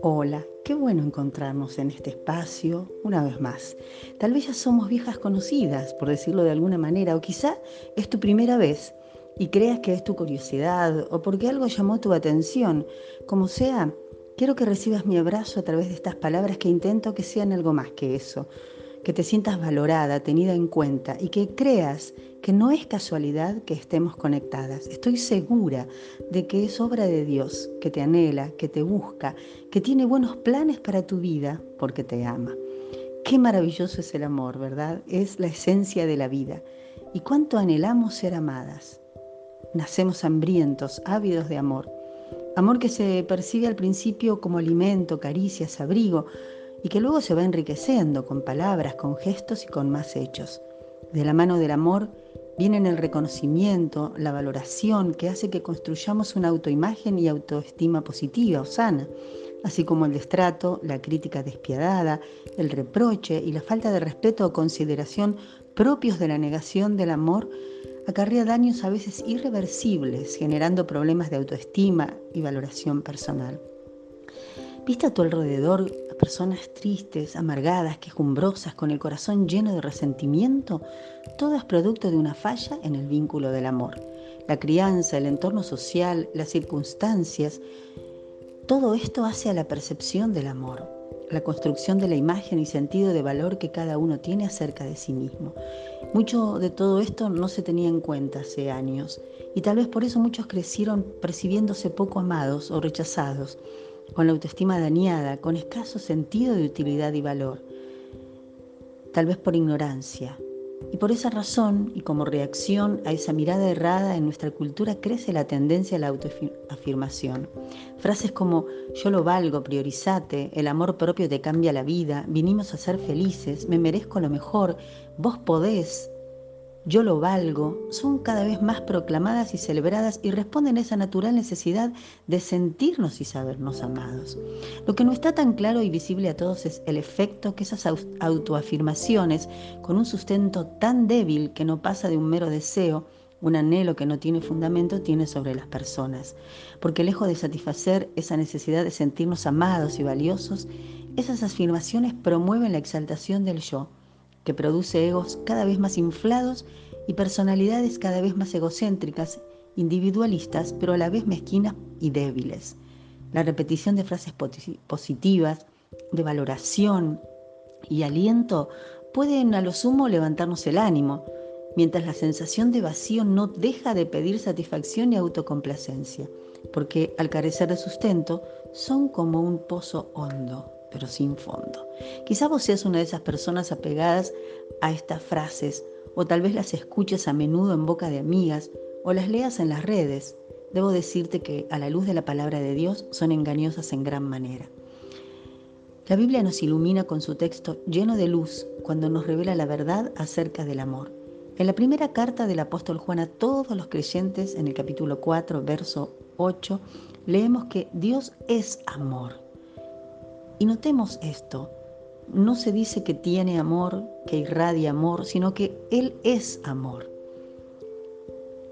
Hola, qué bueno encontrarnos en este espacio una vez más. Tal vez ya somos viejas conocidas, por decirlo de alguna manera, o quizá es tu primera vez y creas que es tu curiosidad o porque algo llamó tu atención. Como sea, quiero que recibas mi abrazo a través de estas palabras que intento que sean algo más que eso, que te sientas valorada, tenida en cuenta y que creas que no es casualidad que estemos conectadas. Estoy segura de que es obra de Dios, que te anhela, que te busca, que tiene buenos planes para tu vida porque te ama. Qué maravilloso es el amor, ¿verdad? Es la esencia de la vida. Y cuánto anhelamos ser amadas. Nacemos hambrientos, ávidos de amor. Amor que se percibe al principio como alimento, caricias, abrigo, y que luego se va enriqueciendo con palabras, con gestos y con más hechos. De la mano del amor vienen el reconocimiento, la valoración que hace que construyamos una autoimagen y autoestima positiva o sana, así como el destrato, la crítica despiadada, el reproche y la falta de respeto o consideración propios de la negación del amor acarrea daños a veces irreversibles, generando problemas de autoestima y valoración personal. ¿Viste a tu alrededor personas tristes, amargadas, quejumbrosas, con el corazón lleno de resentimiento? Todo es producto de una falla en el vínculo del amor. La crianza, el entorno social, las circunstancias, todo esto hace a la percepción del amor, la construcción de la imagen y sentido de valor que cada uno tiene acerca de sí mismo. Mucho de todo esto no se tenía en cuenta hace años y tal vez por eso muchos crecieron percibiéndose poco amados o rechazados con la autoestima dañada, con escaso sentido de utilidad y valor, tal vez por ignorancia. Y por esa razón, y como reacción a esa mirada errada en nuestra cultura, crece la tendencia a la autoafirmación. Frases como yo lo valgo, priorizate, el amor propio te cambia la vida, vinimos a ser felices, me merezco lo mejor, vos podés, yo lo valgo, son cada vez más proclamadas y celebradas y responden a esa natural necesidad de sentirnos y sabernos amados. Lo que no está tan claro y visible a todos es el efecto que esas autoafirmaciones, con un sustento tan débil que no pasa de un mero deseo, un anhelo que no tiene fundamento, tiene sobre las personas. Porque lejos de satisfacer esa necesidad de sentirnos amados y valiosos, esas afirmaciones promueven la exaltación del yo que produce egos cada vez más inflados y personalidades cada vez más egocéntricas, individualistas, pero a la vez mezquinas y débiles. La repetición de frases positivas, de valoración y aliento pueden a lo sumo levantarnos el ánimo, mientras la sensación de vacío no deja de pedir satisfacción y autocomplacencia, porque al carecer de sustento son como un pozo hondo pero sin fondo. Quizá vos seas una de esas personas apegadas a estas frases, o tal vez las escuches a menudo en boca de amigas, o las leas en las redes. Debo decirte que a la luz de la palabra de Dios son engañosas en gran manera. La Biblia nos ilumina con su texto lleno de luz cuando nos revela la verdad acerca del amor. En la primera carta del apóstol Juan a todos los creyentes, en el capítulo 4, verso 8, leemos que Dios es amor. Y notemos esto, no se dice que tiene amor, que irradia amor, sino que Él es amor.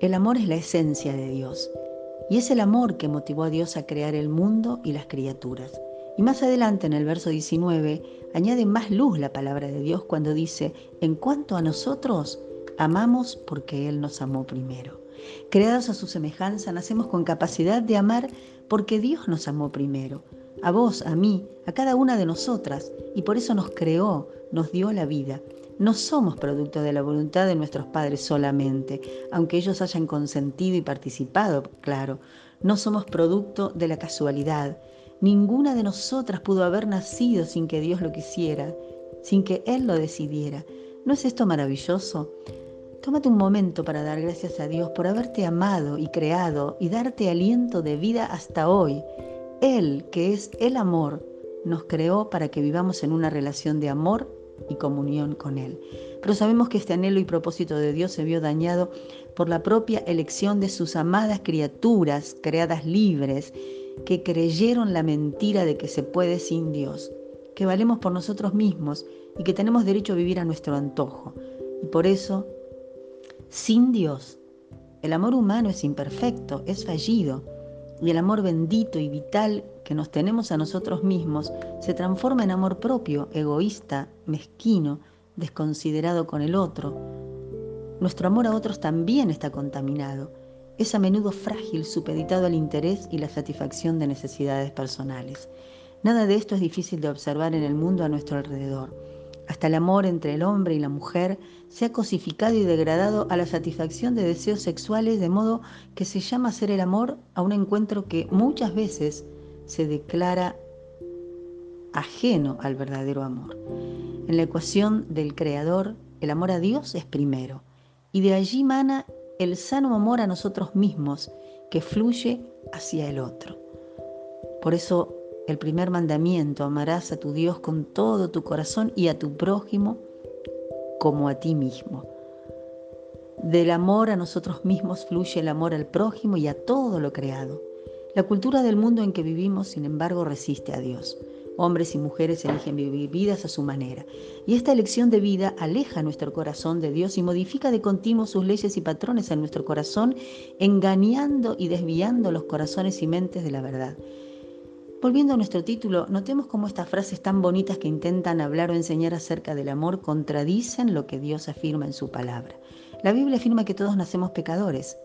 El amor es la esencia de Dios y es el amor que motivó a Dios a crear el mundo y las criaturas. Y más adelante en el verso 19 añade más luz la palabra de Dios cuando dice, en cuanto a nosotros, amamos porque Él nos amó primero. Creados a su semejanza, nacemos con capacidad de amar porque Dios nos amó primero a vos, a mí, a cada una de nosotras, y por eso nos creó, nos dio la vida. No somos producto de la voluntad de nuestros padres solamente, aunque ellos hayan consentido y participado, claro. No somos producto de la casualidad. Ninguna de nosotras pudo haber nacido sin que Dios lo quisiera, sin que Él lo decidiera. ¿No es esto maravilloso? Tómate un momento para dar gracias a Dios por haberte amado y creado y darte aliento de vida hasta hoy. Él, que es el amor, nos creó para que vivamos en una relación de amor y comunión con Él. Pero sabemos que este anhelo y propósito de Dios se vio dañado por la propia elección de sus amadas criaturas, creadas libres, que creyeron la mentira de que se puede sin Dios, que valemos por nosotros mismos y que tenemos derecho a vivir a nuestro antojo. Y por eso, sin Dios, El amor humano es imperfecto, es fallido, y el amor bendito y vital que nos tenemos a nosotros mismos se transforma en amor propio, egoísta, mezquino, desconsiderado con el otro. Nuestro amor a otros también está contaminado. Es a menudo frágil, supeditado al interés y la satisfacción de necesidades personales. Nada de esto es difícil de observar en el mundo a nuestro alrededor. Hasta el amor entre el hombre y la mujer se ha cosificado y degradado a la satisfacción de deseos sexuales, de modo que se llama ser el amor a un encuentro que muchas veces se declara ajeno al verdadero amor. En la ecuación del Creador, el amor a Dios es primero, y de allí mana el sano amor a nosotros mismos que fluye hacia el otro. Por eso el primer mandamiento, amarás a tu Dios con todo tu corazón y a tu prójimo como a ti mismo. Del amor a nosotros mismos fluye el amor al prójimo y a todo lo creado. La cultura del mundo en que vivimos, sin embargo, resiste a Dios. Hombres y mujeres eligen vivir vidas a su manera. Y esta elección de vida aleja nuestro corazón de Dios y modifica de continuo sus leyes y patrones en nuestro corazón, engañando y desviando los corazones y mentes de la verdad. Volviendo a nuestro título, notemos cómo estas frases tan bonitas que intentan hablar o enseñar acerca del amor contradicen lo que Dios afirma en su palabra. La Biblia afirma que todos nacemos pecadores,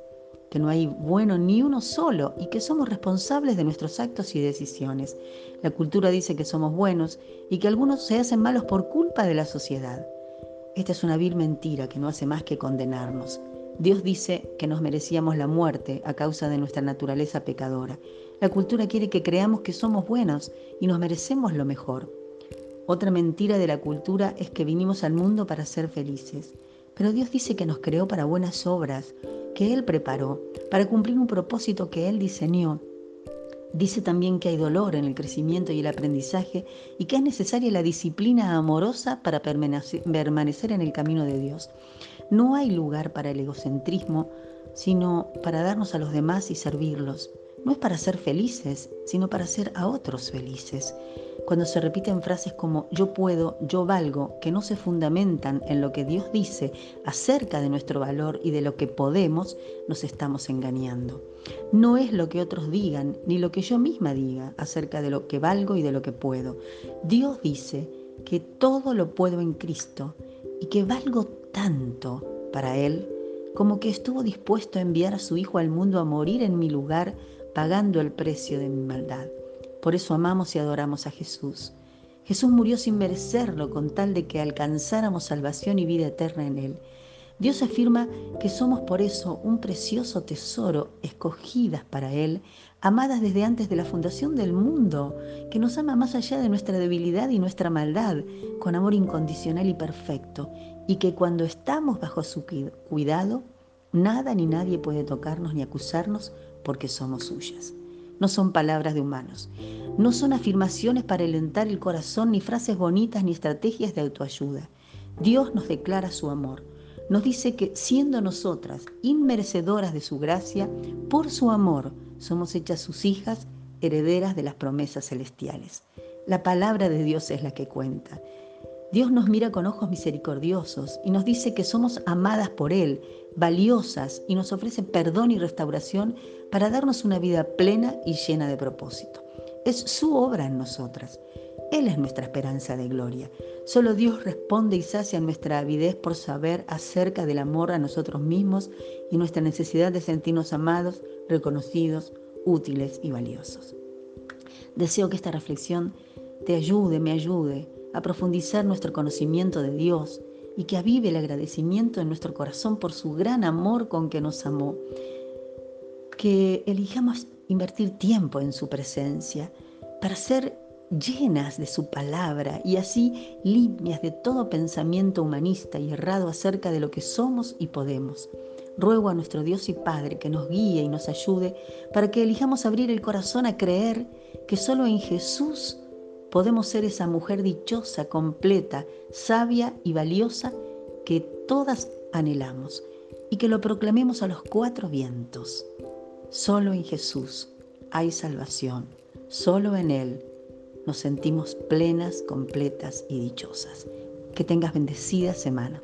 que no hay bueno ni uno solo y que somos responsables de nuestros actos y decisiones. La cultura dice que somos buenos y que algunos se hacen malos por culpa de la sociedad. Esta es una vil mentira que no hace más que condenarnos. Dios dice que nos merecíamos la muerte a causa de nuestra naturaleza pecadora. La cultura quiere que creamos que somos buenos y nos merecemos lo mejor. Otra mentira de la cultura es que vinimos al mundo para ser felices. Pero Dios dice que nos creó para buenas obras, que Él preparó, para cumplir un propósito que Él diseñó. Dice también que hay dolor en el crecimiento y el aprendizaje y que es necesaria la disciplina amorosa para permanecer en el camino de Dios. No hay lugar para el egocentrismo, sino para darnos a los demás y servirlos. No es para ser felices, sino para hacer a otros felices. Cuando se repiten frases como yo puedo, yo valgo, que no se fundamentan en lo que Dios dice acerca de nuestro valor y de lo que podemos, nos estamos engañando. No es lo que otros digan, ni lo que yo misma diga acerca de lo que valgo y de lo que puedo. Dios dice que todo lo puedo en Cristo y que valgo tanto para Él como que estuvo dispuesto a enviar a su Hijo al mundo a morir en mi lugar pagando el precio de mi maldad. Por eso amamos y adoramos a Jesús. Jesús murió sin merecerlo con tal de que alcanzáramos salvación y vida eterna en Él. Dios afirma que somos por eso un precioso tesoro, escogidas para Él, amadas desde antes de la fundación del mundo, que nos ama más allá de nuestra debilidad y nuestra maldad, con amor incondicional y perfecto, y que cuando estamos bajo su cuidado, nada ni nadie puede tocarnos ni acusarnos porque somos suyas. No son palabras de humanos, no son afirmaciones para alentar el corazón, ni frases bonitas, ni estrategias de autoayuda. Dios nos declara su amor. Nos dice que siendo nosotras inmerecedoras de su gracia, por su amor somos hechas sus hijas, herederas de las promesas celestiales. La palabra de Dios es la que cuenta. Dios nos mira con ojos misericordiosos y nos dice que somos amadas por Él, valiosas y nos ofrece perdón y restauración para darnos una vida plena y llena de propósito. Es su obra en nosotras. Él es nuestra esperanza de gloria. Solo Dios responde y sacia nuestra avidez por saber acerca del amor a nosotros mismos y nuestra necesidad de sentirnos amados, reconocidos, útiles y valiosos. Deseo que esta reflexión te ayude, me ayude a profundizar nuestro conocimiento de Dios y que avive el agradecimiento en nuestro corazón por su gran amor con que nos amó. Que elijamos invertir tiempo en su presencia para ser llenas de su palabra y así limpias de todo pensamiento humanista y errado acerca de lo que somos y podemos. Ruego a nuestro Dios y Padre que nos guíe y nos ayude para que elijamos abrir el corazón a creer que solo en Jesús podemos ser esa mujer dichosa, completa, sabia y valiosa que todas anhelamos y que lo proclamemos a los cuatro vientos. Solo en Jesús hay salvación, solo en Él nos sentimos plenas, completas y dichosas. Que tengas bendecida semana.